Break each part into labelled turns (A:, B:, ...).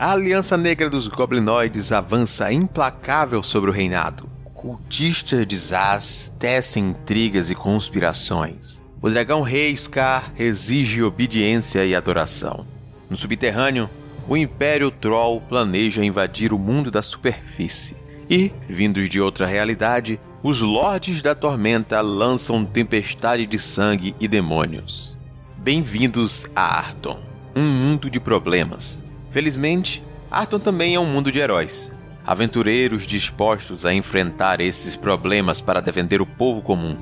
A: A Aliança Negra dos Goblinoides avança implacável sobre o reinado. Cultistas de Zaz tecem intrigas e conspirações. O dragão rei Scar exige obediência e adoração. No subterrâneo, o Império Troll planeja invadir o mundo da superfície. E, vindos de outra realidade, os Lordes da Tormenta lançam tempestade de sangue e demônios. Bem-vindos a Arton, um mundo de problemas. Felizmente, Arton também é um mundo de heróis. Aventureiros dispostos a enfrentar esses problemas para defender o povo comum.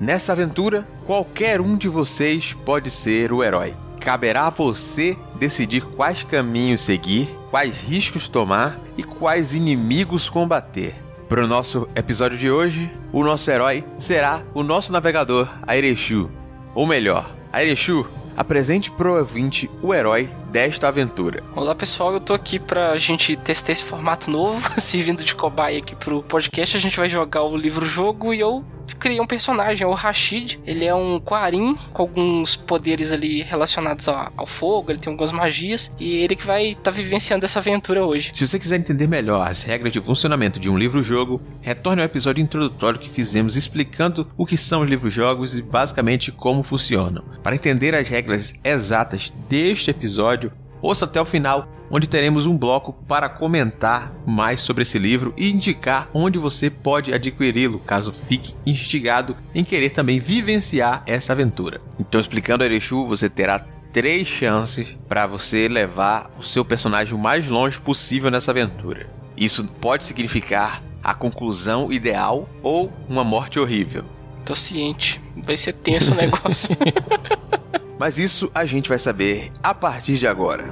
A: Nessa aventura, qualquer um de vocês pode ser o herói. Caberá a você decidir quais caminhos seguir, quais riscos tomar e quais inimigos combater. Para o nosso episódio de hoje, o nosso herói será o nosso navegador, Airechu. Ou melhor, Airechu, apresente pro ouvinte o herói desta aventura.
B: Olá pessoal, eu tô aqui pra gente testar esse formato novo, servindo de cobaia aqui pro podcast. A gente vai jogar o livro-jogo e eu criei um personagem, o Rashid. Ele é um Quarim com alguns poderes ali relacionados ao, ao, fogo, ele tem algumas magias e ele que vai estar tá vivenciando essa aventura hoje.
A: Se você quiser entender melhor as regras de funcionamento de um livro-jogo, retorne ao episódio introdutório que fizemos explicando o que são os livros-jogos e basicamente como funcionam. Para entender as regras exatas deste episódio, ouça até o final onde teremos um bloco para comentar mais sobre esse livro e indicar onde você pode adquiri-lo, caso fique instigado em querer também vivenciar essa aventura. Então, explicando a Erechu, você terá três chances para você levar o seu personagem o mais longe possível nessa aventura. Isso pode significar a conclusão ideal ou uma morte horrível.
B: Tô ciente, vai ser tenso o negócio.
A: Mas isso a gente vai saber a partir de agora.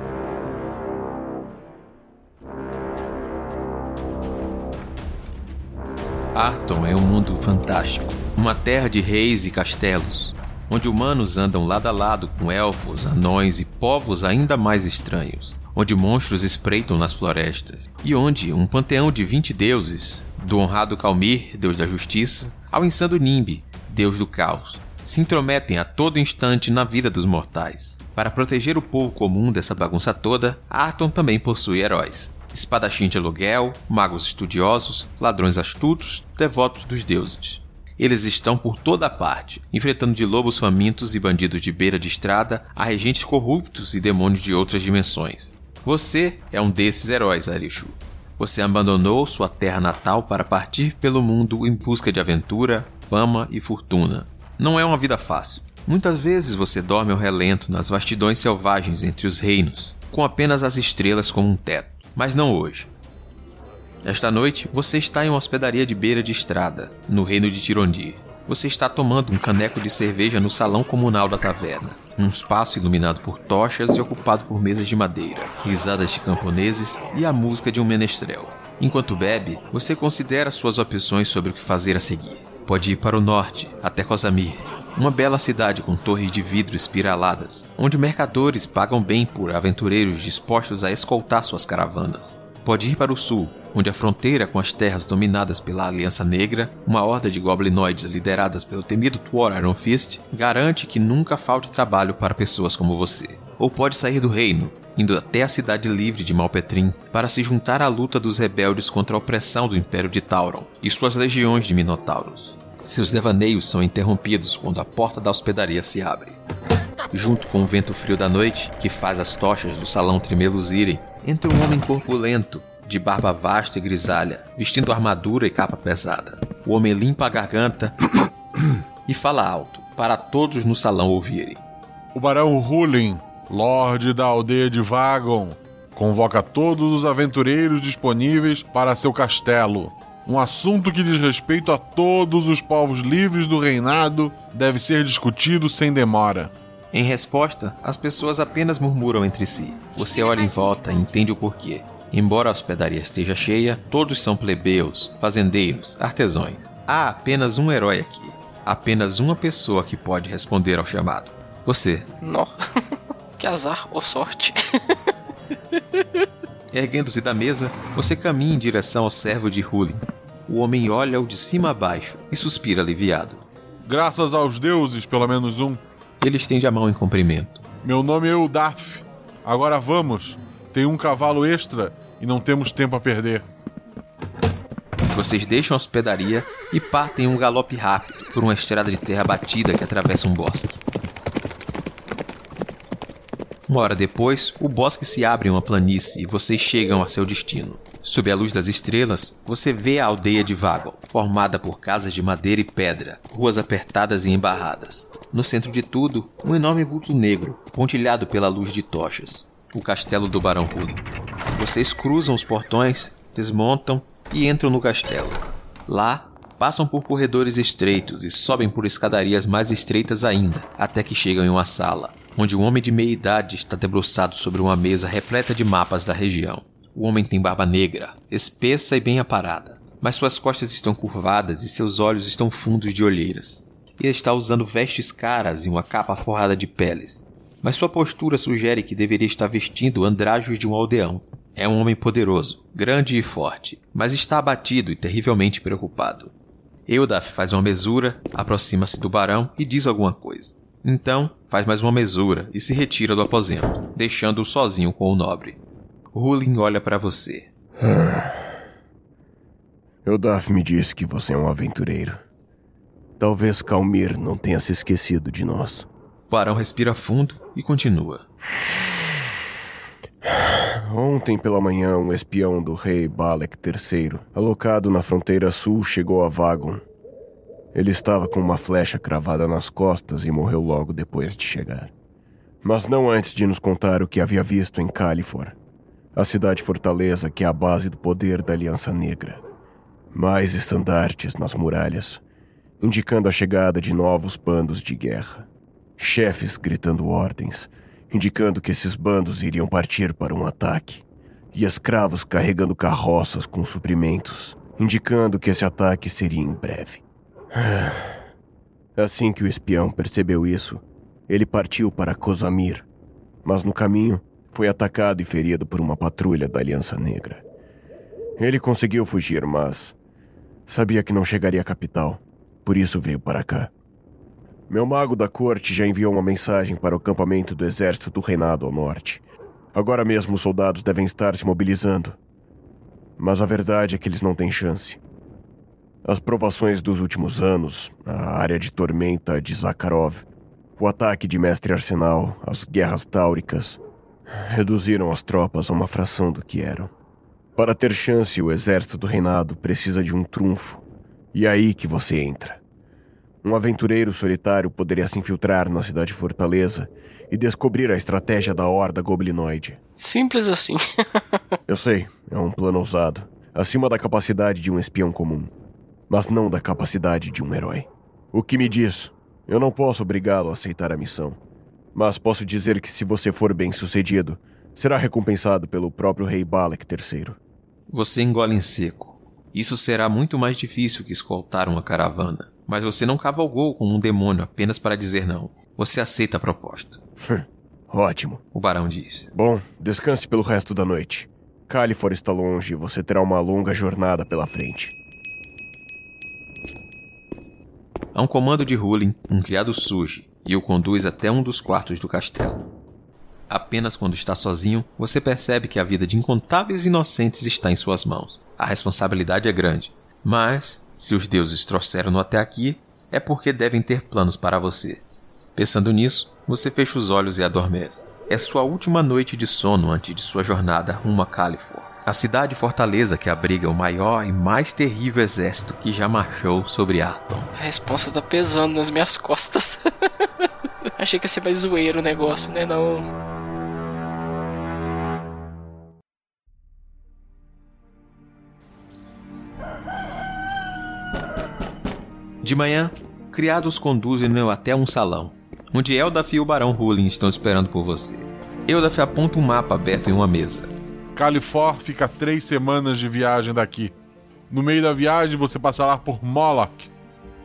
A: Arton é um mundo fantástico, uma terra de reis e castelos, onde humanos andam lado a lado com elfos, anões e povos ainda mais estranhos, onde monstros espreitam nas florestas, e onde um panteão de vinte deuses, do honrado Calmir, deus da justiça, ao insano Nimbi, deus do caos, se intrometem a todo instante na vida dos mortais. Para proteger o povo comum dessa bagunça toda, Arton também possui heróis, espadachim de aluguel, magos estudiosos, ladrões astutos, devotos dos deuses. Eles estão por toda parte, enfrentando de lobos famintos e bandidos de beira de estrada a regentes corruptos e demônios de outras dimensões. Você é um desses heróis, Arishu. Você abandonou sua terra natal para partir pelo mundo em busca de aventura, fama e fortuna. Não é uma vida fácil. Muitas vezes você dorme ao relento nas vastidões selvagens entre os reinos, com apenas as estrelas como um teto mas não hoje. Esta noite, você está em uma hospedaria de beira de estrada, no reino de Tirondir. Você está tomando um caneco de cerveja no salão comunal da taverna, um espaço iluminado por tochas e ocupado por mesas de madeira, risadas de camponeses e a música de um menestrel. Enquanto bebe, você considera suas opções sobre o que fazer a seguir. Pode ir para o norte, até Cosamir, uma bela cidade com torres de vidro espiraladas, onde mercadores pagam bem por aventureiros dispostos a escoltar suas caravanas. Pode ir para o sul, onde a fronteira com as terras dominadas pela Aliança Negra, uma horda de goblinoides lideradas pelo temido Tuor Iron Fist, garante que nunca falte trabalho para pessoas como você. Ou pode sair do reino, indo até a cidade livre de Malpetrim para se juntar à luta dos rebeldes contra a opressão do Império de Tauron e suas legiões de Minotauros. Seus devaneios são interrompidos quando a porta da hospedaria se abre. Junto com o vento frio da noite, que faz as tochas do salão tremeluzirem, entra um homem corpulento, de barba vasta e grisalha, vestindo armadura e capa pesada. O homem limpa a garganta e fala alto, para todos no salão ouvirem.
C: O barão Hulin, lorde da aldeia de Vagon, convoca todos os aventureiros disponíveis para seu castelo um assunto que diz respeito a todos os povos livres do reinado deve ser discutido sem demora.
A: Em resposta, as pessoas apenas murmuram entre si. Você olha em volta e entende o porquê. Embora a hospedaria esteja cheia, todos são plebeus, fazendeiros, artesãos. Há apenas um herói aqui. Apenas uma pessoa que pode responder ao chamado. Você.
B: Nó. que azar ou sorte.
A: Erguendo-se da mesa, você caminha em direção ao servo de Hulin. O homem olha-o de cima a baixo e suspira aliviado.
C: Graças aos deuses, pelo menos um.
A: Ele estende a mão em cumprimento.
C: Meu nome é Udaf. Agora vamos. Tem um cavalo extra e não temos tempo a perder.
A: Vocês deixam a hospedaria e partem em um galope rápido por uma estrada de terra batida que atravessa um bosque. Uma hora depois, o bosque se abre em uma planície e vocês chegam a seu destino. Sob a luz das estrelas, você vê a aldeia de Vagon, formada por casas de madeira e pedra, ruas apertadas e embarradas. No centro de tudo, um enorme vulto negro, pontilhado pela luz de tochas. O castelo do Barão Hulin. Vocês cruzam os portões, desmontam e entram no castelo. Lá, passam por corredores estreitos e sobem por escadarias mais estreitas ainda, até que chegam em uma sala, onde um homem de meia idade está debruçado sobre uma mesa repleta de mapas da região. O homem tem barba negra, espessa e bem aparada, mas suas costas estão curvadas e seus olhos estão fundos de olheiras. Ele está usando vestes caras e uma capa forrada de peles, mas sua postura sugere que deveria estar vestindo andrajos de um aldeão. É um homem poderoso, grande e forte, mas está abatido e terrivelmente preocupado. Eudaf faz uma mesura, aproxima-se do barão e diz alguma coisa. Então, faz mais uma mesura e se retira do aposento, deixando-o sozinho com o nobre. Hulin olha para você.
D: Eudaf me disse que você é um aventureiro. Talvez Calmir não tenha se esquecido de nós.
A: O barão respira fundo e continua.
D: Ontem pela manhã, um espião do rei Balek III, alocado na fronteira sul, chegou a Vagon. Ele estava com uma flecha cravada nas costas e morreu logo depois de chegar. Mas não antes de nos contar o que havia visto em Califor, a cidade-fortaleza que é a base do poder da Aliança Negra. Mais estandartes nas muralhas, indicando a chegada de novos bandos de guerra. Chefes gritando ordens, indicando que esses bandos iriam partir para um ataque, e escravos carregando carroças com suprimentos, indicando que esse ataque seria em breve. Assim que o espião percebeu isso, ele partiu para Cosamir, mas no caminho foi atacado e ferido por uma patrulha da Aliança Negra. Ele conseguiu fugir, mas sabia que não chegaria à capital, por isso veio para cá. Meu mago da corte já enviou uma mensagem para o acampamento do exército do reinado ao norte. Agora mesmo os soldados devem estar se mobilizando. Mas a verdade é que eles não têm chance. As provações dos últimos anos, a área de tormenta de Zakharov, o ataque de Mestre Arsenal, as guerras táuricas, reduziram as tropas a uma fração do que eram. Para ter chance, o exército do reinado precisa de um trunfo. E é aí que você entra. Um aventureiro solitário poderia se infiltrar na cidade fortaleza e descobrir a estratégia da horda goblinoide.
B: Simples assim.
D: Eu sei, é um plano ousado, acima da capacidade de um espião comum, mas não da capacidade de um herói. O que me diz? Eu não posso obrigá-lo a aceitar a missão, mas posso dizer que se você for bem sucedido, será recompensado pelo próprio rei Balek III.
A: Você engole em seco. Isso será muito mais difícil que escoltar uma caravana. Mas você não cavalgou como um demônio apenas para dizer não. Você aceita a proposta.
D: Ótimo.
A: O barão diz.
D: Bom, descanse pelo resto da noite. Califor está longe e você terá uma longa jornada pela frente.
A: Há um comando de Hulin, um criado surge e o conduz até um dos quartos do castelo. Apenas quando está sozinho, você percebe que a vida de incontáveis inocentes está em suas mãos. A responsabilidade é grande, mas se os deuses trouxeram-no até aqui, é porque devem ter planos para você. Pensando nisso, você fecha os olhos e adormece. É sua última noite de sono antes de sua jornada rumo a Califor, a cidade fortaleza que abriga o maior e mais terrível exército que já marchou sobre Arton.
B: A resposta tá pesando nas minhas costas. Achei que ia ser mais zoeiro o negócio, né? Não.
A: De manhã, criados conduzem-no até um salão, onde Eldaf e o Barão Hulin estão esperando por você. Eldaf aponta um mapa aberto em uma mesa.
C: Califor fica três semanas de viagem daqui. No meio da viagem, você passará por Moloch,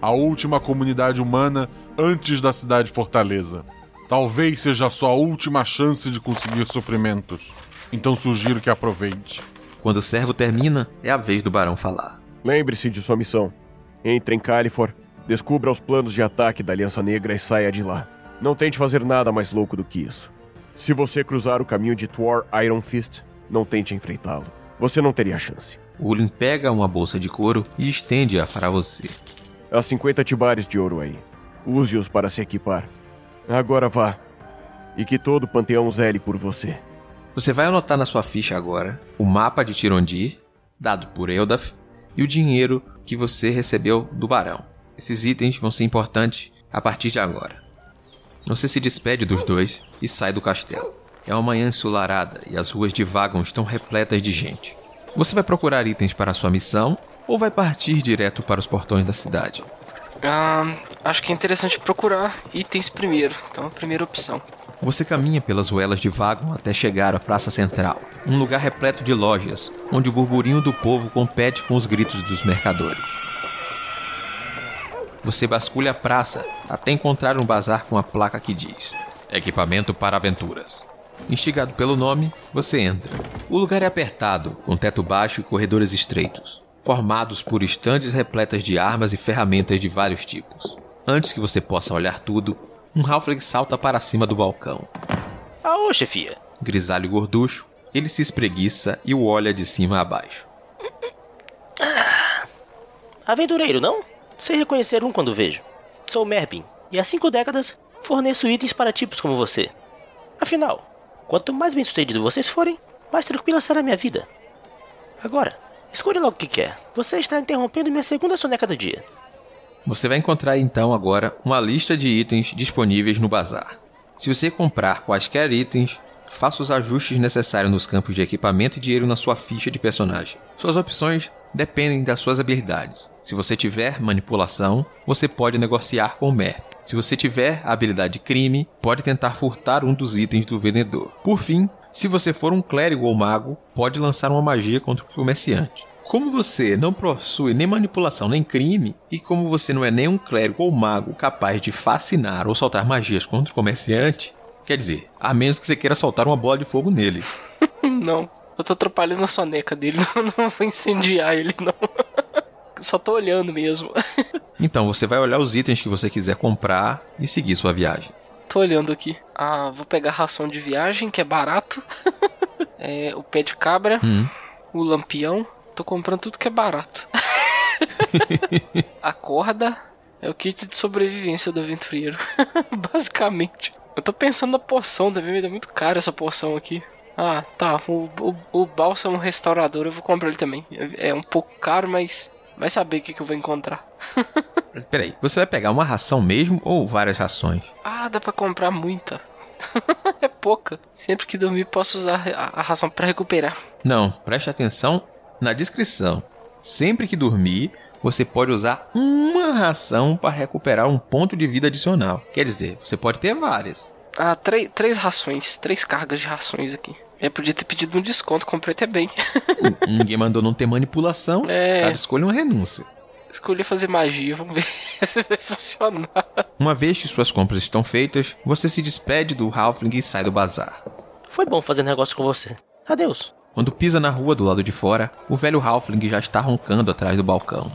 C: a última comunidade humana antes da cidade fortaleza. Talvez seja a sua última chance de conseguir suprimentos. Então sugiro que aproveite.
A: Quando o servo termina, é a vez do barão falar.
D: Lembre-se de sua missão. Entre em Califor, descubra os planos de ataque da Aliança Negra e saia de lá. Não tente fazer nada mais louco do que isso. Se você cruzar o caminho de Thor Iron Fist, não tente enfrentá-lo. Você não teria chance.
A: Ulin pega uma bolsa de couro e estende-a para você.
D: Há 50 tibares de ouro aí. Use-os para se equipar. Agora vá. E que todo o panteão zele por você.
A: Você vai anotar na sua ficha agora o mapa de Tirondir, dado por Eldaf, e o dinheiro que você recebeu do barão. Esses itens vão ser importantes a partir de agora. Você se despede dos dois e sai do castelo. É uma manhã ensolarada e as ruas de Vagon estão repletas de gente. Você vai procurar itens para a sua missão ou vai partir direto para os portões da cidade?
B: Ah, acho que é interessante procurar itens primeiro. Então, a primeira opção.
A: Você caminha pelas ruelas de Vagon até chegar à Praça Central, um lugar repleto de lojas, onde o burburinho do povo compete com os gritos dos mercadores. Você basculha a praça até encontrar um bazar com a placa que diz: Equipamento para aventuras. Instigado pelo nome, você entra. O lugar é apertado, com teto baixo e corredores estreitos, formados por estandes repletas de armas e ferramentas de vários tipos. Antes que você possa olhar tudo, um Halfling salta para cima do balcão.
E: Aô, chefia.
A: Grisalho gorducho, ele se espreguiça e o olha de cima a baixo.
E: Aventureiro, não? Sei reconhecer um quando vejo. Sou Mervin, e há cinco décadas forneço itens para tipos como você. Afinal, quanto mais bem sucedido vocês forem, mais tranquila será minha vida. Agora, escolha logo o que quer. Você está interrompendo minha segunda soneca do dia.
A: Você vai encontrar então agora uma lista de itens disponíveis no bazar. Se você comprar quaisquer itens, faça os ajustes necessários nos campos de equipamento e dinheiro na sua ficha de personagem. Suas opções dependem das suas habilidades. Se você tiver manipulação, você pode negociar com o Merp. Se você tiver a habilidade de crime, pode tentar furtar um dos itens do vendedor. Por fim, se você for um clérigo ou mago, pode lançar uma magia contra o comerciante. Como você não possui nem manipulação nem crime, e como você não é nem um clérigo ou mago capaz de fascinar ou soltar magias contra o comerciante, quer dizer, a menos que você queira soltar uma bola de fogo nele.
B: não. Eu tô atrapalhando a soneca dele, não, não vou incendiar ele, não. Só tô olhando mesmo.
A: então, você vai olhar os itens que você quiser comprar e seguir sua viagem.
B: Tô olhando aqui. Ah, vou pegar a ração de viagem, que é barato. é, o pé de cabra.
A: Hum.
B: O lampião. Tô comprando tudo que é barato. a corda é o kit de sobrevivência do aventureiro. Basicamente. Eu tô pensando na porção também, é muito caro essa porção aqui. Ah, tá. O, o, o bálsamo restaurador eu vou comprar ele também. É, é um pouco caro, mas vai saber o que, que eu vou encontrar.
A: Peraí, você vai pegar uma ração mesmo ou várias rações?
B: Ah, dá pra comprar muita. é pouca. Sempre que dormir posso usar a, a ração para recuperar.
A: Não, preste atenção na descrição. Sempre que dormir, você pode usar uma ração para recuperar um ponto de vida adicional. Quer dizer, você pode ter várias.
B: Ah, três, três rações, três cargas de rações aqui. Eu podia ter pedido um desconto, comprei até bem.
A: Ninguém mandou não ter manipulação.
B: É.
A: Cada escolha uma renúncia.
B: Escolhi fazer magia, vamos ver se vai funcionar.
A: Uma vez que suas compras estão feitas, você se despede do Halfling e sai do bazar.
E: Foi bom fazer negócio com você. Adeus.
A: Quando pisa na rua do lado de fora, o velho Halfling já está roncando atrás do balcão.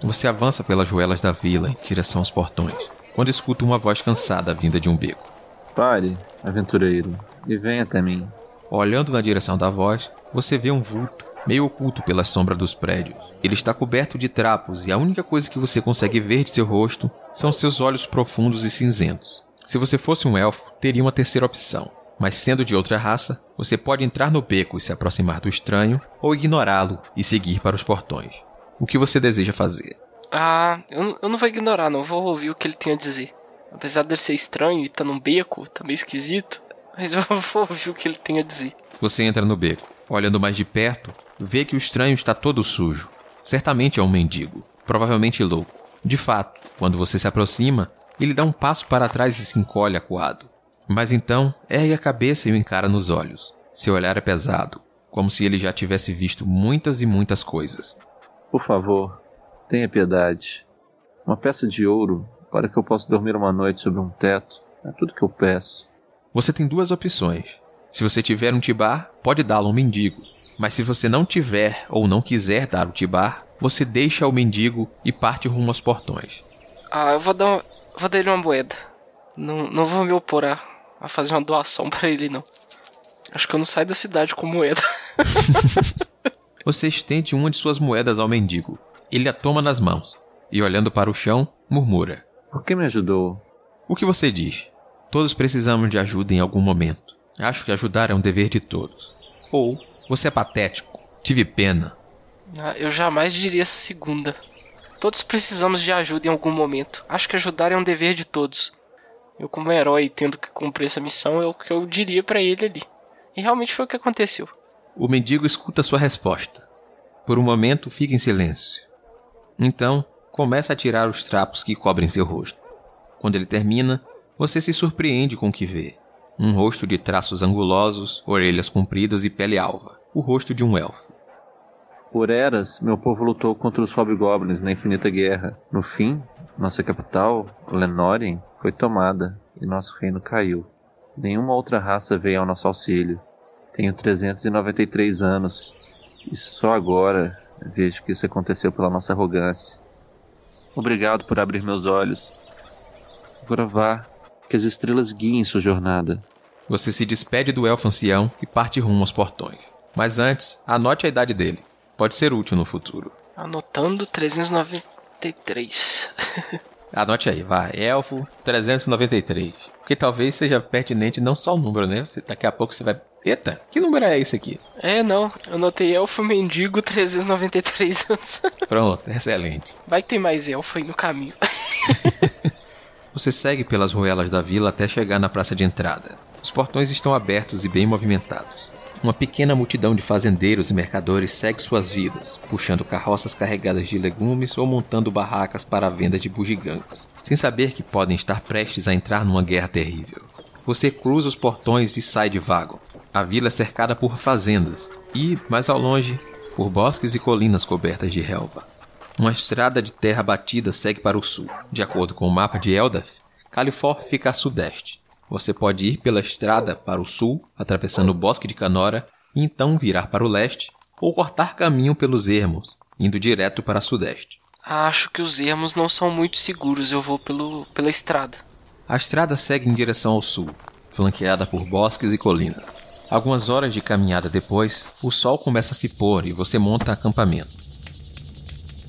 A: Você avança pelas ruelas da vila em direção aos portões, quando escuta uma voz cansada vinda de um beco.
F: Pare, aventureiro, e venha até mim.
A: Olhando na direção da voz, você vê um vulto, meio oculto pela sombra dos prédios. Ele está coberto de trapos e a única coisa que você consegue ver de seu rosto são seus olhos profundos e cinzentos. Se você fosse um elfo, teria uma terceira opção. Mas sendo de outra raça, você pode entrar no beco e se aproximar do estranho, ou ignorá-lo e seguir para os portões. O que você deseja fazer?
B: Ah, eu, eu não vou ignorar, não. Vou ouvir o que ele tem a dizer. Apesar dele ser estranho e tá num beco, tá meio esquisito, mas eu vou ouvir o que ele tem a dizer.
A: Você entra no beco. Olhando mais de perto, vê que o estranho está todo sujo. Certamente é um mendigo, provavelmente louco. De fato, quando você se aproxima, ele dá um passo para trás e se encolhe acuado. Mas então ergue a cabeça e o encara nos olhos. Seu olhar é pesado, como se ele já tivesse visto muitas e muitas coisas.
F: Por favor, tenha piedade. Uma peça de ouro para que eu possa dormir uma noite sobre um teto. É tudo que eu peço.
A: Você tem duas opções. Se você tiver um tibar, pode dá-lo a um mendigo. Mas se você não tiver ou não quiser dar o tibar, você deixa o mendigo e parte rumo aos portões.
B: Ah, eu vou dar, vou dar ele uma moeda. Não, não vou me opor a, a fazer uma doação para ele, não. Acho que eu não saio da cidade com moeda.
A: Você estende uma de suas moedas ao mendigo. Ele a toma nas mãos e, olhando para o chão, murmura:
F: Por que me ajudou?
A: O que você diz? Todos precisamos de ajuda em algum momento. Acho que ajudar é um dever de todos. Ou você é patético. Tive pena.
B: Ah, eu jamais diria essa segunda. Todos precisamos de ajuda em algum momento. Acho que ajudar é um dever de todos. Eu, como herói, tendo que cumprir essa missão, é o que eu diria para ele ali. E realmente foi o que aconteceu.
A: O mendigo escuta sua resposta. Por um momento, fica em silêncio. Então, começa a tirar os trapos que cobrem seu rosto. Quando ele termina, você se surpreende com o que vê. Um rosto de traços angulosos, orelhas compridas e pele alva. O rosto de um elfo.
F: Por eras, meu povo lutou contra os hobgoblins na infinita guerra. No fim, nossa capital, Lenorien, foi tomada e nosso reino caiu. Nenhuma outra raça veio ao nosso auxílio. Tenho 393 anos e só agora vejo que isso aconteceu pela nossa arrogância. Obrigado por abrir meus olhos. Agora vá, que as estrelas guiem sua jornada.
A: Você se despede do elfo ancião e parte rumo aos portões. Mas antes, anote a idade dele. Pode ser útil no futuro.
B: Anotando 393.
A: Anote aí, vai. Elfo 393. Porque talvez seja pertinente não só o número, né? Você, daqui a pouco você vai. Eita, que número é esse aqui?
B: É, não. Eu anotei elfo mendigo 393 anos.
A: Pronto, excelente.
B: Vai tem mais elfo aí no caminho.
A: Você segue pelas ruelas da vila até chegar na praça de entrada. Os portões estão abertos e bem movimentados. Uma pequena multidão de fazendeiros e mercadores segue suas vidas, puxando carroças carregadas de legumes ou montando barracas para a venda de bugigangas, sem saber que podem estar prestes a entrar numa guerra terrível. Você cruza os portões e sai de vago. A vila é cercada por fazendas e, mais ao longe, por bosques e colinas cobertas de relva. Uma estrada de terra batida segue para o sul. De acordo com o mapa de Eldaf, Califor fica a sudeste. Você pode ir pela estrada para o sul, atravessando o bosque de Canora, e então virar para o leste, ou cortar caminho pelos ermos, indo direto para sudeste.
B: Acho que os ermos não são muito seguros, eu vou pelo, pela estrada.
A: A estrada segue em direção ao sul, flanqueada por bosques e colinas. Algumas horas de caminhada depois, o sol começa a se pôr e você monta acampamento.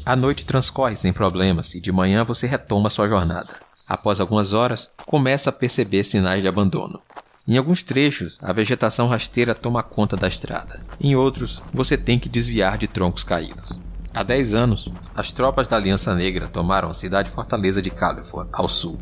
A: A noite transcorre sem problemas e de manhã você retoma sua jornada. Após algumas horas, começa a perceber sinais de abandono. Em alguns trechos, a vegetação rasteira toma conta da estrada. Em outros, você tem que desviar de troncos caídos. Há 10 anos, as tropas da Aliança Negra tomaram a cidade-fortaleza de Califor, ao sul.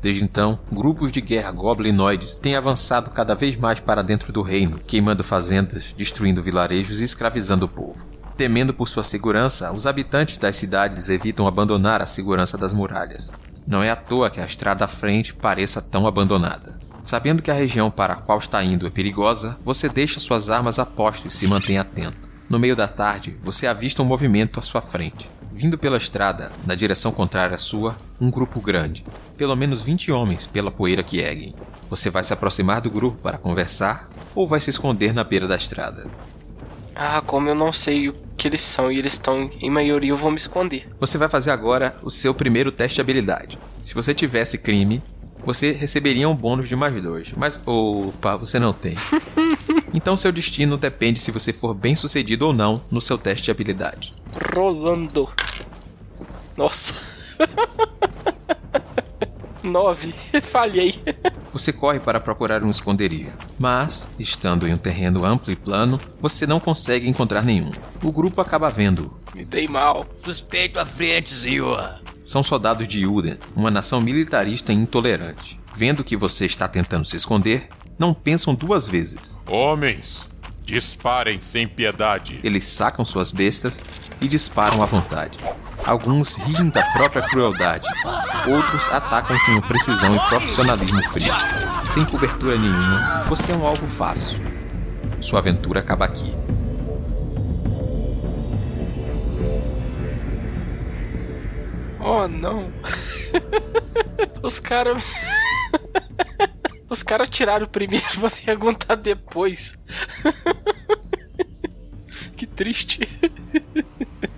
A: Desde então, grupos de guerra goblinoides têm avançado cada vez mais para dentro do reino, queimando fazendas, destruindo vilarejos e escravizando o povo. Temendo por sua segurança, os habitantes das cidades evitam abandonar a segurança das muralhas. Não é à toa que a estrada à frente pareça tão abandonada. Sabendo que a região para a qual está indo é perigosa, você deixa suas armas a posto e se mantém atento. No meio da tarde, você avista um movimento à sua frente. Vindo pela estrada, na direção contrária à sua, um grupo grande. Pelo menos 20 homens pela poeira que erguem. Você vai se aproximar do grupo para conversar ou vai se esconder na beira da estrada?
B: Ah, como eu não sei o que eles são e eles estão em maioria, eu vou me esconder.
A: Você vai fazer agora o seu primeiro teste de habilidade. Se você tivesse crime, você receberia um bônus de mais dois. Mas, opa, você não tem. Então seu destino depende se você for bem sucedido ou não no seu teste de habilidade.
B: Rolando. Nossa. Nove. Falhei.
A: Você corre para procurar um esconderijo, mas, estando em um terreno amplo e plano, você não consegue encontrar nenhum. O grupo acaba vendo.
B: Me dei mal.
G: Suspeito à frente, senhor.
A: São soldados de Uden, uma nação militarista e intolerante. Vendo que você está tentando se esconder, não pensam duas vezes.
H: Homens, disparem sem piedade.
A: Eles sacam suas bestas e disparam à vontade. Alguns riem da própria crueldade, outros atacam com precisão e profissionalismo frio. Sem cobertura nenhuma, você é um alvo fácil. Sua aventura acaba aqui.
B: Oh, não. Os caras. Os caras tiraram primeiro pra perguntar depois. que triste.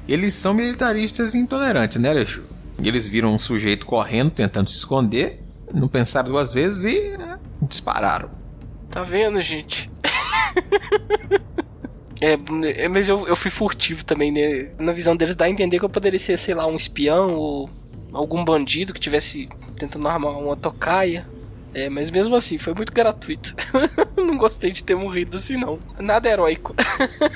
A: Eles são militaristas e intolerantes, né, Alexu? Eles viram um sujeito correndo, tentando se esconder, não pensaram duas vezes e né, dispararam.
B: Tá vendo, gente? É, é, mas eu, eu fui furtivo também, né? Na visão deles dá a entender que eu poderia ser, sei lá, um espião ou algum bandido que tivesse tentando armar uma tocaia. É, mas mesmo assim, foi muito gratuito. não gostei de ter morrido assim, não. Nada heróico.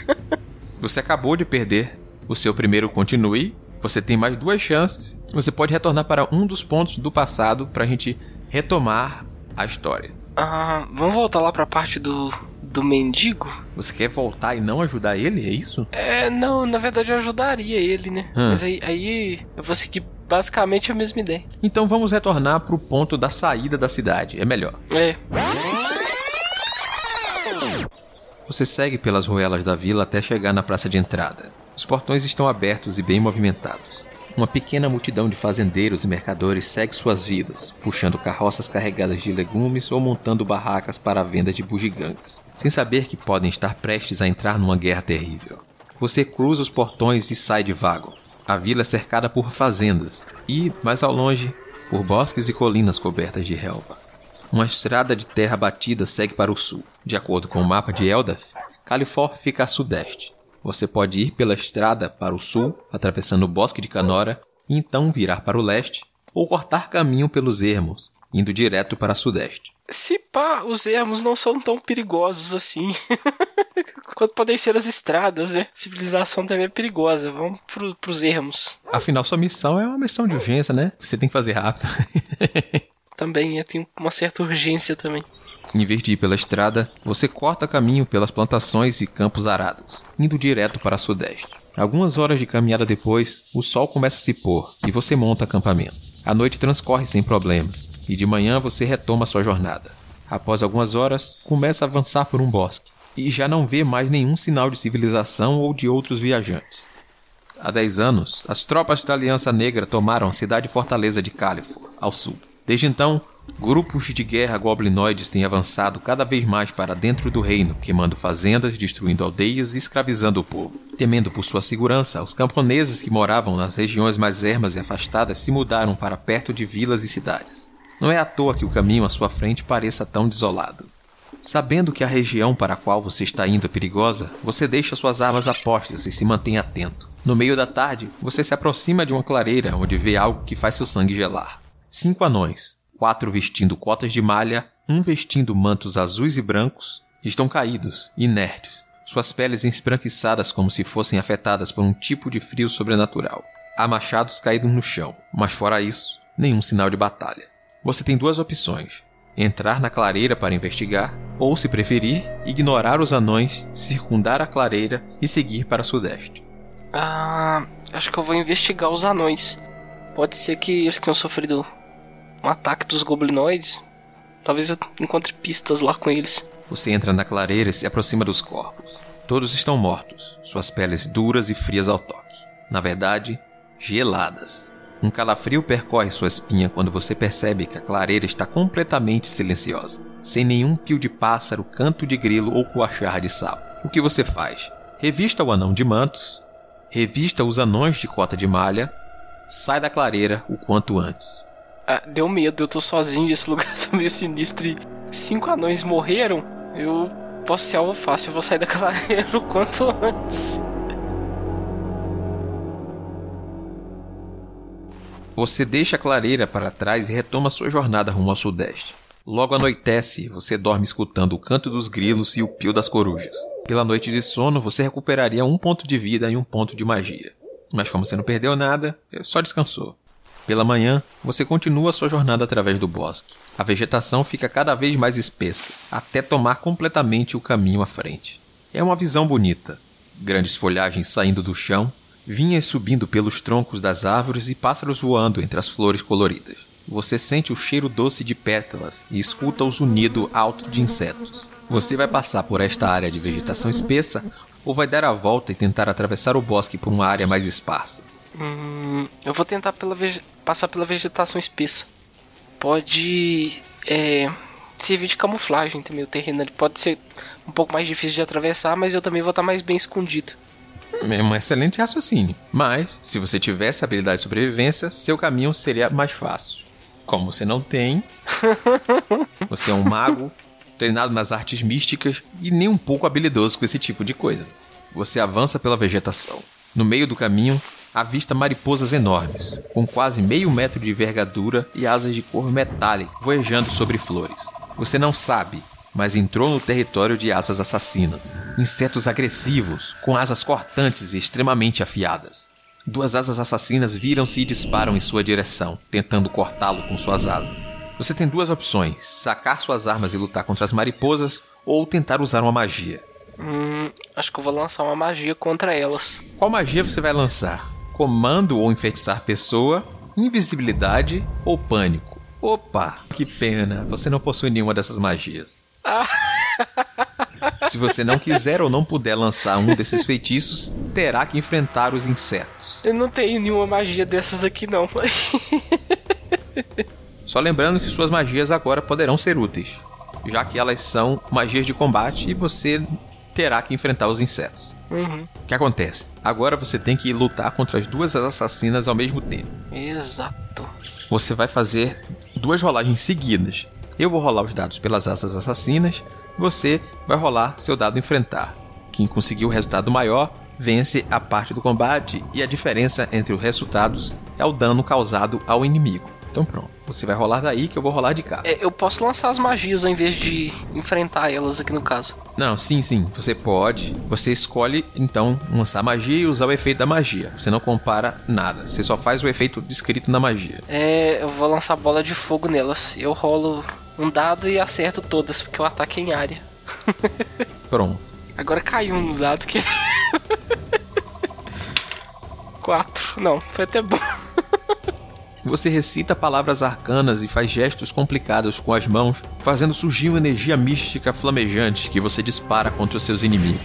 A: Você acabou de perder o seu primeiro continue. Você tem mais duas chances. Você pode retornar para um dos pontos do passado pra gente retomar a história.
B: Ah, vamos voltar lá pra parte do, do mendigo?
A: Você quer voltar e não ajudar ele? É isso?
B: É, não, na verdade eu ajudaria ele, né?
A: Hum.
B: Mas aí, aí eu vou seguir basicamente a mesma ideia.
A: Então vamos retornar pro ponto da saída da cidade. É melhor.
B: É.
A: Você segue pelas ruelas da vila até chegar na praça de entrada. Os portões estão abertos e bem movimentados. Uma pequena multidão de fazendeiros e mercadores segue suas vidas, puxando carroças carregadas de legumes ou montando barracas para a venda de bugigangas, sem saber que podem estar prestes a entrar numa guerra terrível. Você cruza os portões e sai de vago. A vila é cercada por fazendas e, mais ao longe, por bosques e colinas cobertas de relva. Uma estrada de terra batida segue para o sul. De acordo com o mapa de Eldath, Califor fica a sudeste. Você pode ir pela estrada para o sul, atravessando o bosque de Canora, e então virar para o leste, ou cortar caminho pelos ermos, indo direto para sudeste.
B: Se pá, os ermos não são tão perigosos assim. Quanto podem ser as estradas, né? Civilização também é perigosa. Vamos pro, pros ermos.
A: Afinal, sua missão é uma missão de urgência, né? Você tem que fazer rápido.
B: Também é, tem uma certa urgência também.
A: Em vez de ir pela estrada, você corta caminho pelas plantações e campos arados, indo direto para sudeste. Algumas horas de caminhada depois, o sol começa a se pôr e você monta acampamento. A noite transcorre sem problemas, e de manhã você retoma sua jornada. Após algumas horas, começa a avançar por um bosque, e já não vê mais nenhum sinal de civilização ou de outros viajantes. Há dez anos, as tropas da Aliança Negra tomaram a cidade fortaleza de Califor, ao sul. Desde então, grupos de guerra goblinoides têm avançado cada vez mais para dentro do reino, queimando fazendas, destruindo aldeias e escravizando o povo. Temendo por sua segurança, os camponeses que moravam nas regiões mais ermas e afastadas se mudaram para perto de vilas e cidades. Não é à toa que o caminho à sua frente pareça tão desolado. Sabendo que a região para a qual você está indo é perigosa, você deixa suas armas a postos e se mantém atento. No meio da tarde, você se aproxima de uma clareira onde vê algo que faz seu sangue gelar. Cinco anões, quatro vestindo cotas de malha, um vestindo mantos azuis e brancos, estão caídos, inertes, suas peles esbranquiçadas como se fossem afetadas por um tipo de frio sobrenatural. Há machados caídos no chão, mas fora isso, nenhum sinal de batalha. Você tem duas opções: entrar na clareira para investigar, ou, se preferir, ignorar os anões, circundar a clareira e seguir para sudeste.
B: Ah, acho que eu vou investigar os anões. Pode ser que eles tenham sofrido um ataque dos goblinoides. Talvez eu encontre pistas lá com eles.
A: Você entra na clareira e se aproxima dos corpos. Todos estão mortos, suas peles duras e frias ao toque. Na verdade, geladas. Um calafrio percorre sua espinha quando você percebe que a clareira está completamente silenciosa, sem nenhum pio de pássaro, canto de grilo ou coachar de sal. O que você faz? Revista o anão de mantos, revista os anões de cota de malha, sai da clareira o quanto antes.
B: Ah, deu medo, eu tô sozinho, esse lugar tá meio sinistro e cinco anões morreram. Eu posso ser alvo fácil, eu vou sair da clareira o quanto antes.
A: Você deixa a clareira para trás e retoma sua jornada rumo ao sudeste. Logo anoitece você dorme escutando o canto dos grilos e o pio das corujas. Pela noite de sono, você recuperaria um ponto de vida e um ponto de magia. Mas como você não perdeu nada, só descansou. Pela manhã, você continua sua jornada através do bosque. A vegetação fica cada vez mais espessa, até tomar completamente o caminho à frente. É uma visão bonita. Grandes folhagens saindo do chão, vinhas subindo pelos troncos das árvores e pássaros voando entre as flores coloridas. Você sente o cheiro doce de pétalas e escuta o zunido alto de insetos. Você vai passar por esta área de vegetação espessa ou vai dar a volta e tentar atravessar o bosque por uma área mais esparsa?
B: Hum, eu vou tentar pela passar pela vegetação espessa. Pode é, servir de camuflagem também o terreno. Ele pode ser um pouco mais difícil de atravessar, mas eu também vou estar mais bem escondido.
A: É um excelente raciocínio. Mas, se você tivesse habilidade de sobrevivência, seu caminho seria mais fácil. Como você não tem, você é um mago treinado nas artes místicas e nem um pouco habilidoso com esse tipo de coisa. Você avança pela vegetação. No meio do caminho, avista mariposas enormes, com quase meio metro de envergadura e asas de cor metálica, voejando sobre flores. Você não sabe, mas entrou no território de asas assassinas. Insetos agressivos, com asas cortantes e extremamente afiadas. Duas asas assassinas viram-se e disparam em sua direção, tentando cortá-lo com suas asas. Você tem duas opções: sacar suas armas e lutar contra as mariposas, ou tentar usar uma magia.
B: Hum, acho que eu vou lançar uma magia contra elas.
A: Qual magia você vai lançar? Comando ou enfeitiçar pessoa, invisibilidade ou pânico? Opa, que pena, você não possui nenhuma dessas magias. Se você não quiser ou não puder lançar um desses feitiços, terá que enfrentar os insetos.
B: Eu não tenho nenhuma magia dessas aqui, não.
A: Só lembrando que suas magias agora poderão ser úteis, já que elas são magias de combate e você terá que enfrentar os insetos.
B: Uhum.
A: O que acontece? Agora você tem que lutar contra as duas assassinas ao mesmo tempo.
B: Exato.
A: Você vai fazer duas rolagens seguidas. Eu vou rolar os dados pelas asas assassinas, você vai rolar seu dado enfrentar. Quem conseguir o resultado maior vence a parte do combate e a diferença entre os resultados é o dano causado ao inimigo. Então pronto. Você vai rolar daí que eu vou rolar de cá.
B: É, eu posso lançar as magias ao invés de enfrentar elas aqui no caso.
A: Não, sim, sim. Você pode. Você escolhe, então, lançar magia e usar o efeito da magia. Você não compara nada. Você só faz o efeito descrito na magia.
B: É, eu vou lançar bola de fogo nelas. Eu rolo um dado e acerto todas, porque o ataque é em área.
A: Pronto.
B: Agora caiu um dado que. Quatro. Não, foi até bom.
A: Você recita palavras arcanas e faz gestos complicados com as mãos, fazendo surgir uma energia mística flamejante que você dispara contra os seus inimigos.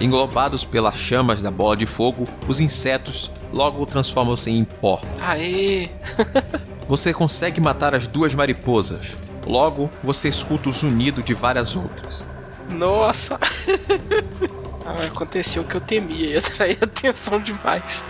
A: Englobados pelas chamas da bola de fogo, os insetos logo transformam-se em pó.
B: Aê!
A: Você consegue matar as duas mariposas. Logo, você escuta o zunido de várias outras.
B: Nossa! ah, aconteceu o que eu temia, ia atrair atenção demais.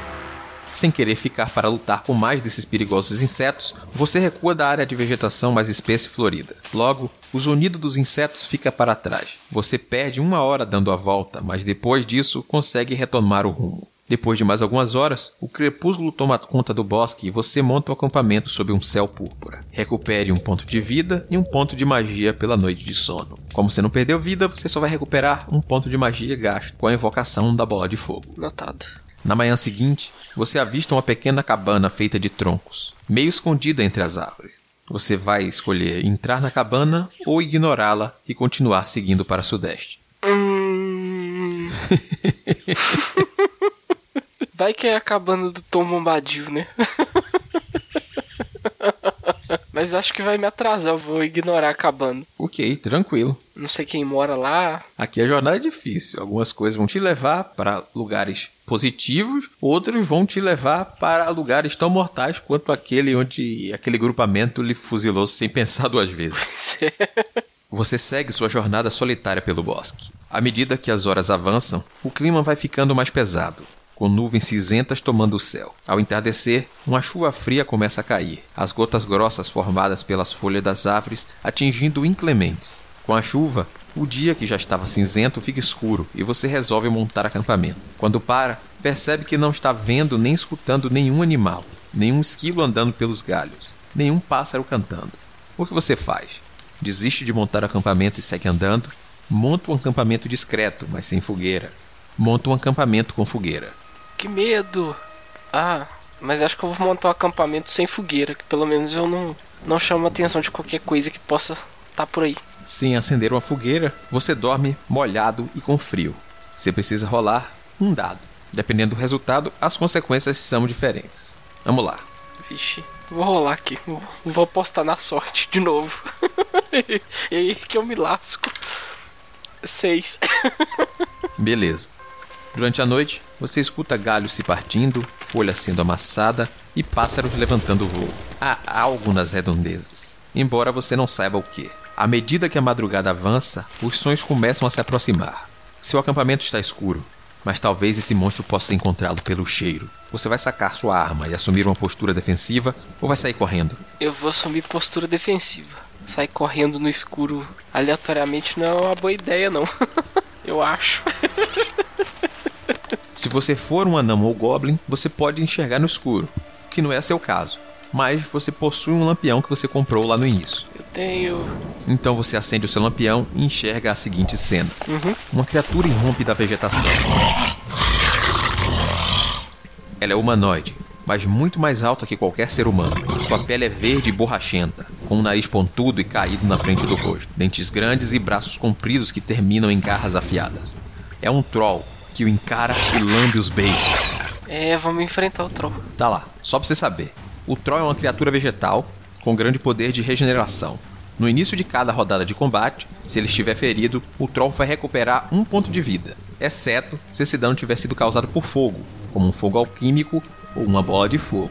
A: Sem querer ficar para lutar com mais desses perigosos insetos, você recua da área de vegetação mais espessa e florida. Logo, o zunido dos insetos fica para trás. Você perde uma hora dando a volta, mas depois disso consegue retomar o rumo. Depois de mais algumas horas, o crepúsculo toma conta do bosque e você monta o acampamento sob um céu púrpura. Recupere um ponto de vida e um ponto de magia pela noite de sono. Como você não perdeu vida, você só vai recuperar um ponto de magia gasto com a invocação da bola de fogo.
B: Notado.
A: Na manhã seguinte, você avista uma pequena cabana feita de troncos, meio escondida entre as árvores. Você vai escolher entrar na cabana ou ignorá-la e continuar seguindo para sudeste.
B: Hum... Vai que é a cabana do Tom Bombadil, né? Mas acho que vai me atrasar, eu vou ignorar a cabana.
A: Ok, tranquilo.
B: Não sei quem mora lá.
A: Aqui a jornada é difícil. Algumas coisas vão te levar para lugares positivos, outros vão te levar para lugares tão mortais quanto aquele onde aquele grupamento lhe fuzilou sem pensar duas vezes. Você segue sua jornada solitária pelo bosque. À medida que as horas avançam, o clima vai ficando mais pesado com nuvens cinzentas tomando o céu. Ao entardecer, uma chuva fria começa a cair, as gotas grossas formadas pelas folhas das árvores atingindo inclementes. Com a chuva, o dia que já estava cinzento fica escuro e você resolve montar acampamento. Quando para, percebe que não está vendo nem escutando nenhum animal, nenhum esquilo andando pelos galhos, nenhum pássaro cantando. O que você faz? Desiste de montar acampamento e segue andando? Monta um acampamento discreto, mas sem fogueira. Monta um acampamento com fogueira.
B: Que medo! Ah, mas acho que eu vou montar um acampamento sem fogueira, que pelo menos eu não, não chamo a atenção de qualquer coisa que possa estar tá por aí.
A: Sem acender uma fogueira, você dorme molhado e com frio. Você precisa rolar um dado. Dependendo do resultado, as consequências são diferentes. Vamos lá.
B: Vixe, vou rolar aqui. Vou apostar na sorte de novo. e aí que eu me lasco. Seis.
A: Beleza. Durante a noite, você escuta galhos se partindo, folha sendo amassada e pássaros levantando voo. Há algo nas redondezas, embora você não saiba o que. À medida que a madrugada avança, os sons começam a se aproximar. Seu acampamento está escuro, mas talvez esse monstro possa encontrá-lo pelo cheiro. Você vai sacar sua arma e assumir uma postura defensiva ou vai sair correndo?
B: Eu vou assumir postura defensiva. Sair correndo no escuro aleatoriamente não é uma boa ideia, não. Eu acho.
A: Se você for um anão ou goblin, você pode enxergar no escuro, que não é seu caso. Mas você possui um lampião que você comprou lá no início.
B: Eu tenho.
A: Então você acende o seu lampião e enxerga a seguinte cena: uma criatura irrompe da vegetação. Ela é humanoide, mas muito mais alta que qualquer ser humano. Sua pele é verde e borrachenta, com um nariz pontudo e caído na frente do rosto, dentes grandes e braços compridos que terminam em garras afiadas. É um troll que o encara e lambe os beiços.
B: É, vamos enfrentar o troll.
A: Tá lá, só pra você saber. O Troll é uma criatura vegetal com grande poder de regeneração. No início de cada rodada de combate, se ele estiver ferido, o Troll vai recuperar um ponto de vida, exceto se esse dano tiver sido causado por fogo, como um fogo alquímico ou uma bola de fogo.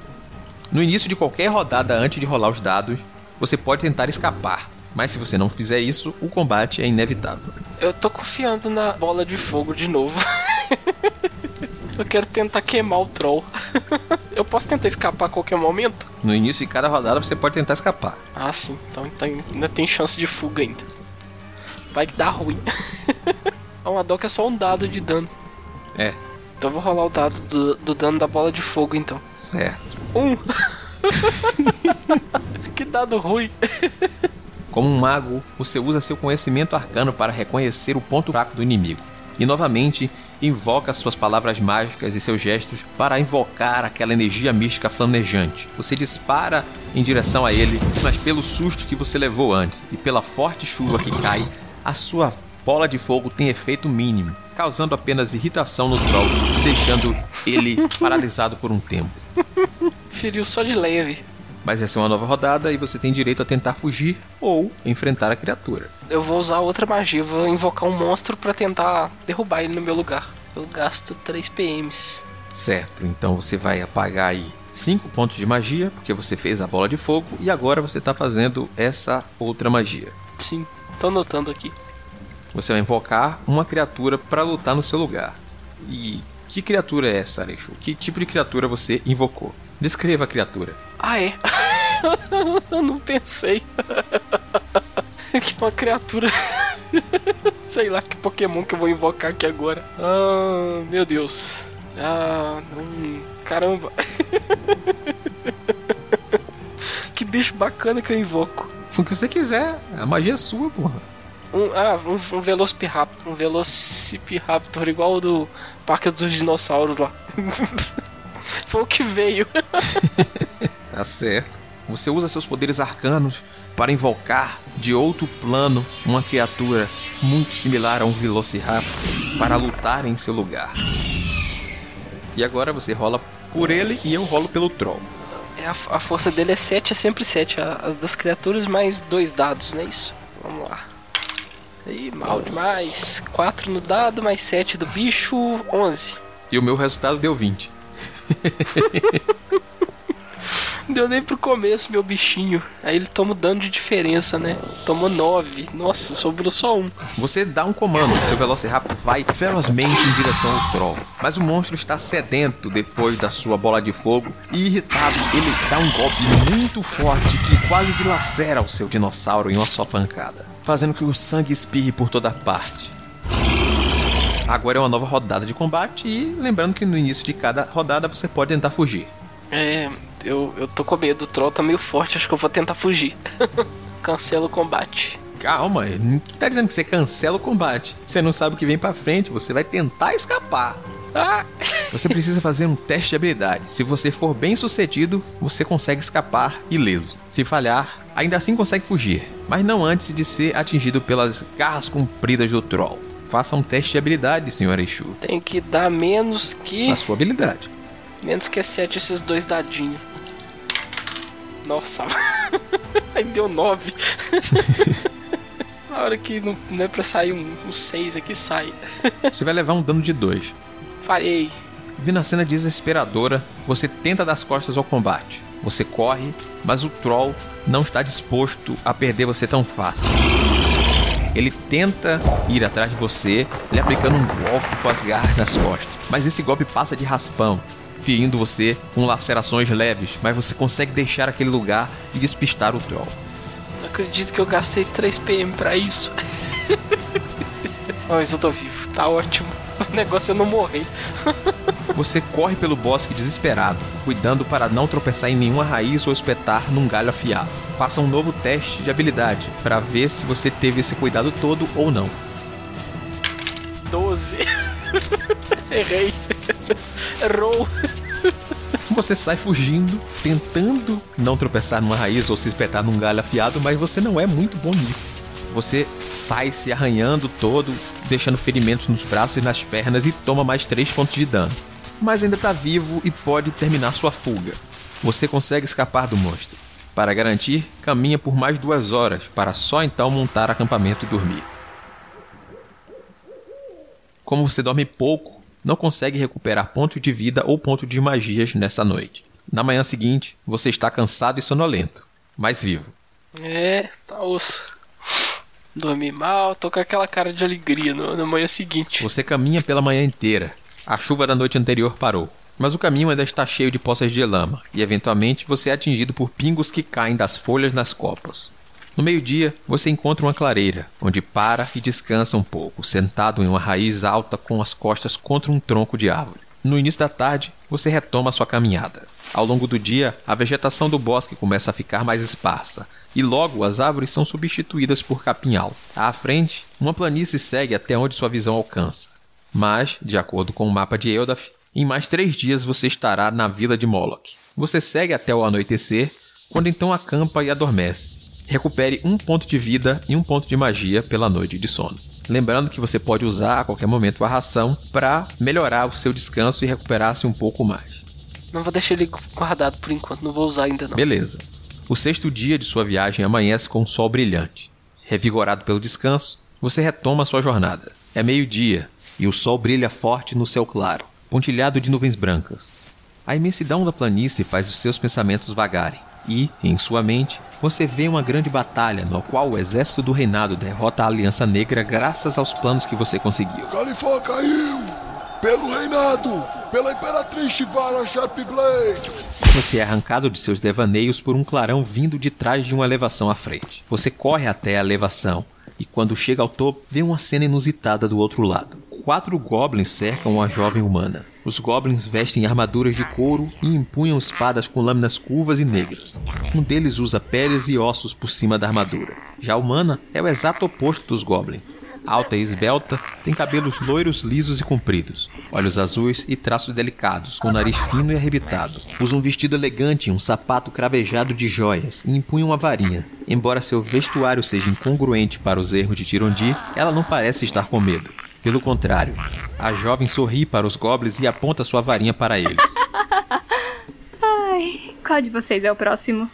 A: No início de qualquer rodada antes de rolar os dados, você pode tentar escapar, mas se você não fizer isso, o combate é inevitável.
B: Eu tô confiando na bola de fogo de novo. Eu quero tentar queimar o troll. Eu posso tentar escapar a qualquer momento?
A: No início de cada rodada você pode tentar escapar.
B: Ah, sim. Então, então ainda tem chance de fuga ainda. Vai que dá ruim. Uma doca é só um dado de dano.
A: É,
B: Então eu vou rolar o dado do, do dano da bola de fogo então.
A: certo.
B: Um. que dado ruim.
A: Como um mago, você usa seu conhecimento arcano para reconhecer o ponto fraco do inimigo. E novamente, invoca suas palavras mágicas e seus gestos para invocar aquela energia mística flamejante. Você dispara em direção a ele, mas pelo susto que você levou antes e pela forte chuva que cai, a sua bola de fogo tem efeito mínimo, causando apenas irritação no troll e deixando ele paralisado por um tempo.
B: Feriu só de leve.
A: Mas essa é uma nova rodada e você tem direito a tentar fugir ou enfrentar a criatura.
B: Eu vou usar outra magia, vou invocar um monstro pra tentar derrubar ele no meu lugar. Eu gasto 3 PMs.
A: Certo, então você vai apagar aí 5 pontos de magia, porque você fez a bola de fogo, e agora você está fazendo essa outra magia.
B: Sim, tô anotando aqui.
A: Você vai invocar uma criatura para lutar no seu lugar. E que criatura é essa, Alexu? Que tipo de criatura você invocou? Descreva a criatura.
B: Ah, é? Eu não pensei. que uma criatura. Sei lá que Pokémon que eu vou invocar aqui agora. Ah, meu Deus. Ah, hum, caramba. que bicho bacana que eu invoco.
A: O que você quiser, a magia é sua, porra.
B: Um, ah, um, um. Um Velociraptor igual o do Parque dos Dinossauros lá. Foi o que veio.
A: Tá certo. Você usa seus poderes arcanos para invocar de outro plano uma criatura muito similar a um Velociraptor para lutar em seu lugar. E agora você rola por ele e eu rolo pelo Troll.
B: É, a, a força dele é 7, é sempre 7. As das criaturas mais dois dados, não é isso? Vamos lá. Ih, mal demais. 4 no dado, mais 7 do bicho, 11.
A: E o meu resultado deu 20.
B: Deu nem pro começo, meu bichinho. Aí ele toma o dano de diferença, né? Tomou 9. Nossa, sobrou só um.
A: Você dá um comando, seu Velociraptor vai ferozmente em direção ao Troll. Mas o monstro está sedento depois da sua bola de fogo e irritado, ele dá um golpe muito forte que quase dilacera o seu dinossauro em uma só pancada, fazendo que o sangue espirre por toda parte. Agora é uma nova rodada de combate e lembrando que no início de cada rodada você pode tentar fugir.
B: É, eu, eu tô com medo. O troll tá meio forte, acho que eu vou tentar fugir. Cancela o combate.
A: Calma, não tá dizendo que você cancela o combate. Você não sabe o que vem pra frente, você vai tentar escapar.
B: Ah!
A: Você precisa fazer um teste de habilidade. Se você for bem sucedido, você consegue escapar ileso. Se falhar, ainda assim consegue fugir, mas não antes de ser atingido pelas garras compridas do troll. Faça um teste de habilidade, senhor Exu.
B: Tem que dar menos que.
A: Na sua habilidade.
B: Menos que 7 esses dois dadinhos. Nossa. Aí deu 9. Na hora que não, não é pra sair um 6 aqui, sai.
A: Você vai levar um dano de 2.
B: Falhei.
A: Vindo a cena desesperadora, você tenta dar as costas ao combate. Você corre, mas o troll não está disposto a perder você tão fácil. Ele tenta ir atrás de você, lhe aplicando um golpe com as garras nas costas. Mas esse golpe passa de raspão. ferindo você com lacerações leves, mas você consegue deixar aquele lugar e despistar o troll.
B: Não acredito que eu gastei 3 PM pra isso. Mas eu tô vivo, tá ótimo. O negócio é não morrer.
A: Você corre pelo bosque desesperado, cuidando para não tropeçar em nenhuma raiz ou espetar num galho afiado. Faça um novo teste de habilidade para ver se você teve esse cuidado todo ou não.
B: 12. Errei. Errou.
A: Você sai fugindo, tentando não tropeçar numa raiz ou se espetar num galho afiado, mas você não é muito bom nisso. Você sai se arranhando todo, deixando ferimentos nos braços e nas pernas e toma mais 3 pontos de dano. Mas ainda tá vivo e pode terminar sua fuga. Você consegue escapar do monstro. Para garantir, caminha por mais duas horas, para só então montar acampamento e dormir. Como você dorme pouco, não consegue recuperar ponto de vida ou ponto de magias nessa noite. Na manhã seguinte, você está cansado e sonolento, mas vivo.
B: É, tá osso. Dormi mal, tô com aquela cara de alegria no, na manhã seguinte.
A: Você caminha pela manhã inteira. A chuva da noite anterior parou, mas o caminho ainda está cheio de poças de lama, e eventualmente você é atingido por pingos que caem das folhas nas copas. No meio-dia, você encontra uma clareira, onde para e descansa um pouco, sentado em uma raiz alta com as costas contra um tronco de árvore. No início da tarde, você retoma sua caminhada. Ao longo do dia, a vegetação do bosque começa a ficar mais esparsa, e logo as árvores são substituídas por capinhal. À frente, uma planície segue até onde sua visão alcança. Mas, de acordo com o mapa de Eldaf, em mais três dias você estará na vila de Moloch. Você segue até o anoitecer, quando então acampa e adormece. Recupere um ponto de vida e um ponto de magia pela noite de sono. Lembrando que você pode usar a qualquer momento a ração para melhorar o seu descanso e recuperar-se um pouco mais.
B: Não vou deixar ele guardado por enquanto, não vou usar ainda não.
A: Beleza. O sexto dia de sua viagem amanhece com um sol brilhante. Revigorado pelo descanso, você retoma sua jornada. É meio-dia e o sol brilha forte no céu claro, pontilhado de nuvens brancas. A imensidão da planície faz os seus pensamentos vagarem, e, em sua mente, você vê uma grande batalha no qual o exército do reinado derrota a Aliança Negra graças aos planos que você conseguiu.
I: Califó caiu! Pelo reinado! Pela Imperatriz Shivara Sharpblade!
A: Você é arrancado de seus devaneios por um clarão vindo de trás de uma elevação à frente. Você corre até a elevação e, quando chega ao topo, vê uma cena inusitada do outro lado. Quatro goblins cercam uma jovem humana. Os goblins vestem armaduras de couro e empunham espadas com lâminas curvas e negras. Um deles usa peles e ossos por cima da armadura. Já a humana é o exato oposto dos goblins. Alta e esbelta, tem cabelos loiros, lisos e compridos, olhos azuis e traços delicados, com nariz fino e arrebitado. Usa um vestido elegante e um sapato cravejado de joias e empunha uma varinha. Embora seu vestuário seja incongruente para os erros de Tirondi, ela não parece estar com medo. Pelo contrário, a jovem sorri para os goblins e aponta sua varinha para eles.
J: Ai, qual de vocês é o próximo?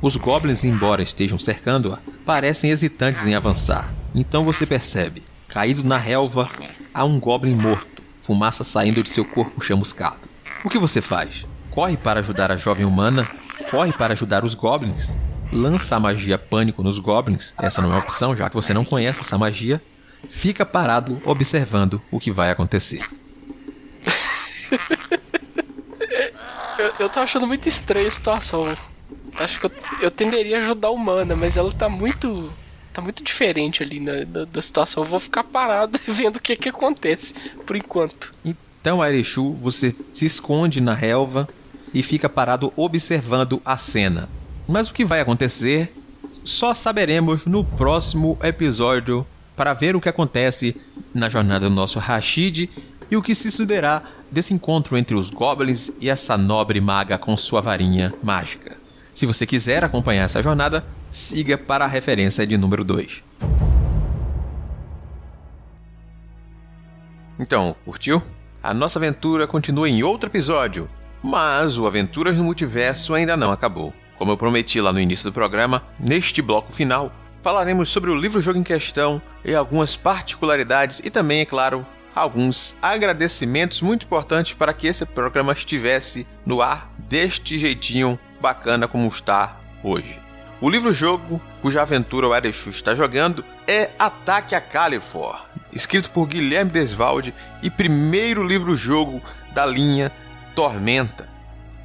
A: Os goblins, embora estejam cercando-a, parecem hesitantes em avançar. Então você percebe, caído na relva, há um goblin morto, fumaça saindo de seu corpo chamuscado. O que você faz? Corre para ajudar a jovem humana? Corre para ajudar os goblins? Lança a magia pânico nos goblins? Essa não é uma opção, já que você não conhece essa magia. Fica parado observando o que vai acontecer.
B: eu, eu tô achando muito estranha a situação. Acho que eu, eu tenderia a ajudar a humana, mas ela tá muito. Tá muito diferente ali na, na, da situação. Eu vou ficar parado vendo o que que acontece, por enquanto.
A: Então, Arechu, você se esconde na relva e fica parado observando a cena. Mas o que vai acontecer só saberemos no próximo episódio para ver o que acontece na jornada do nosso Rashid e o que se sucederá desse encontro entre os goblins e essa nobre maga com sua varinha mágica. Se você quiser acompanhar essa jornada, siga para a referência de número 2. Então, curtiu? A nossa aventura continua em outro episódio, mas o Aventuras no Multiverso ainda não acabou. Como eu prometi lá no início do programa, neste bloco final falaremos sobre o livro-jogo em questão e algumas particularidades e também, é claro, alguns agradecimentos muito importantes para que esse programa estivesse no ar deste jeitinho bacana como está hoje. O livro-jogo cuja aventura o Arechu está jogando é Ataque a Califor, escrito por Guilherme Desvalde e primeiro livro-jogo da linha Tormenta.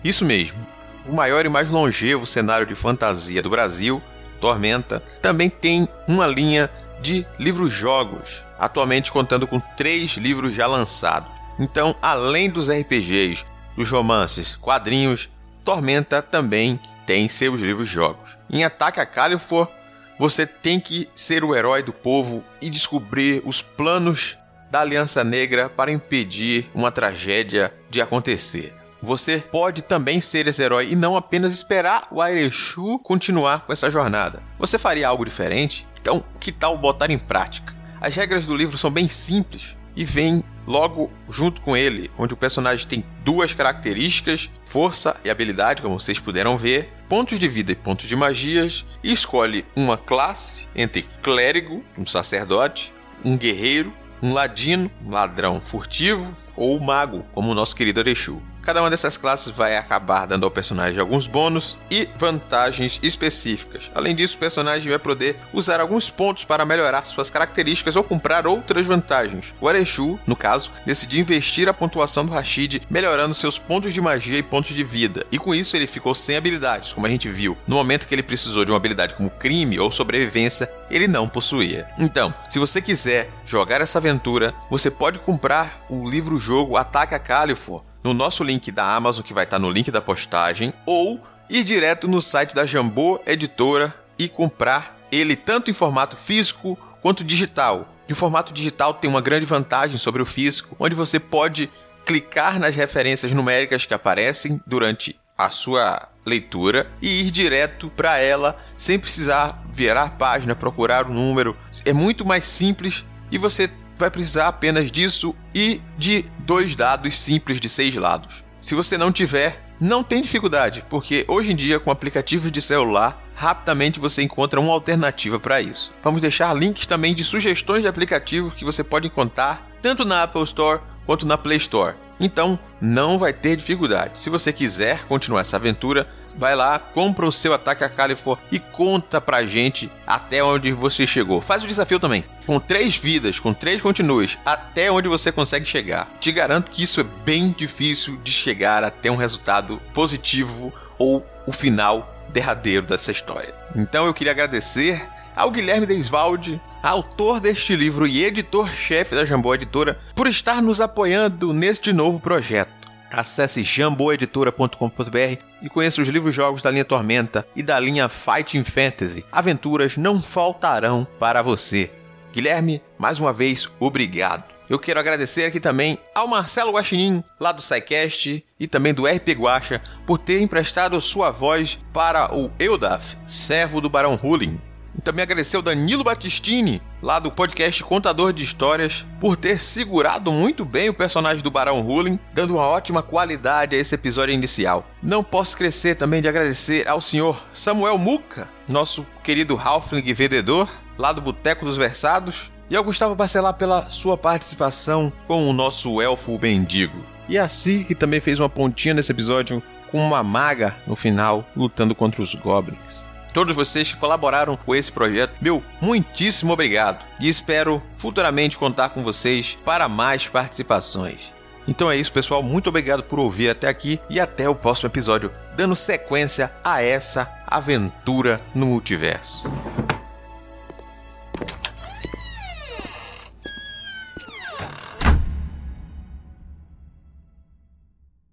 A: Isso mesmo, o maior e mais longevo cenário de fantasia do Brasil, Tormenta, também tem uma linha de livros-jogos, atualmente contando com três livros já lançados. Então, além dos RPGs, dos romances, quadrinhos, Tormenta também tem seus livros-jogos. Em Ataque a Califor, você tem que ser o herói do povo e descobrir os planos da Aliança Negra para impedir uma tragédia de acontecer. Você pode também ser esse herói e não apenas esperar o Airechu continuar com essa jornada. Você faria algo diferente? Então, que tal botar em prática? As regras do livro são bem simples e vêm logo junto com ele, onde o personagem tem duas características, força e habilidade, como vocês puderam ver, pontos de vida e pontos de magias, e escolhe uma classe entre clérigo, um sacerdote, um guerreiro, um ladino, um ladrão furtivo ou mago, como o nosso querido Arechu. Cada uma dessas classes vai acabar dando ao personagem alguns bônus e vantagens específicas. Além disso, o personagem vai poder usar alguns pontos para melhorar suas características ou comprar outras vantagens. O Arechu, no caso, decidiu investir a pontuação do Rashid, melhorando seus pontos de magia e pontos de vida. E com isso ele ficou sem habilidades, como a gente viu. No momento que ele precisou de uma habilidade como crime ou sobrevivência, ele não possuía. Então, se você quiser jogar essa aventura, você pode comprar o livro-jogo Ataque a Califor no nosso link da Amazon, que vai estar no link da postagem, ou ir direto no site da Jambô Editora e comprar ele tanto em formato físico quanto digital. E o formato digital tem uma grande vantagem sobre o físico, onde você pode clicar nas referências numéricas que aparecem durante a sua leitura e ir direto para ela sem precisar virar página, procurar o número. É muito mais simples e você vai precisar apenas disso e de dois dados simples de seis lados. Se você não tiver, não tem dificuldade, porque hoje em dia, com aplicativos de celular, rapidamente você encontra uma alternativa para isso. Vamos deixar links também de sugestões de aplicativos que você pode encontrar tanto na Apple Store quanto na Play Store. Então, não vai ter dificuldade. Se você quiser continuar essa aventura, vai lá, compra o seu ataque a Califor e conta pra gente até onde você chegou. Faz o desafio também. Com três vidas, com três continues, até onde você consegue chegar. Te garanto que isso é bem difícil de chegar até um resultado positivo ou o final derradeiro dessa história. Então eu queria agradecer ao Guilherme Deisvalde, autor deste livro e editor-chefe da Jambô Editora, por estar nos apoiando neste novo projeto. Acesse jamboeditora.com.br e conheça os livros-jogos da linha Tormenta e da linha Fighting Fantasy. Aventuras não faltarão para você. Guilherme, mais uma vez, obrigado. Eu quero agradecer aqui também ao Marcelo Guaxinim, lá do SciCast, e também do RP Guacha, por ter emprestado sua voz para o Eudaf, servo do Barão Hulin. Também agradecer ao Danilo Battistini, lá do podcast Contador de Histórias, por ter segurado muito bem o personagem do Barão Hulin, dando uma ótima qualidade a esse episódio inicial. Não posso esquecer também de agradecer ao senhor Samuel Muca, nosso querido Halfling vendedor, lá do Boteco dos Versados, e ao Gustavo Barcelar pela sua participação com o nosso elfo mendigo. E assim que também fez uma pontinha nesse episódio com uma maga no final lutando contra os goblins todos vocês que colaboraram com esse projeto. Meu, muitíssimo obrigado e espero futuramente contar com vocês para mais participações. Então é isso, pessoal. Muito obrigado por ouvir até aqui e até o próximo episódio, dando sequência a essa aventura no multiverso.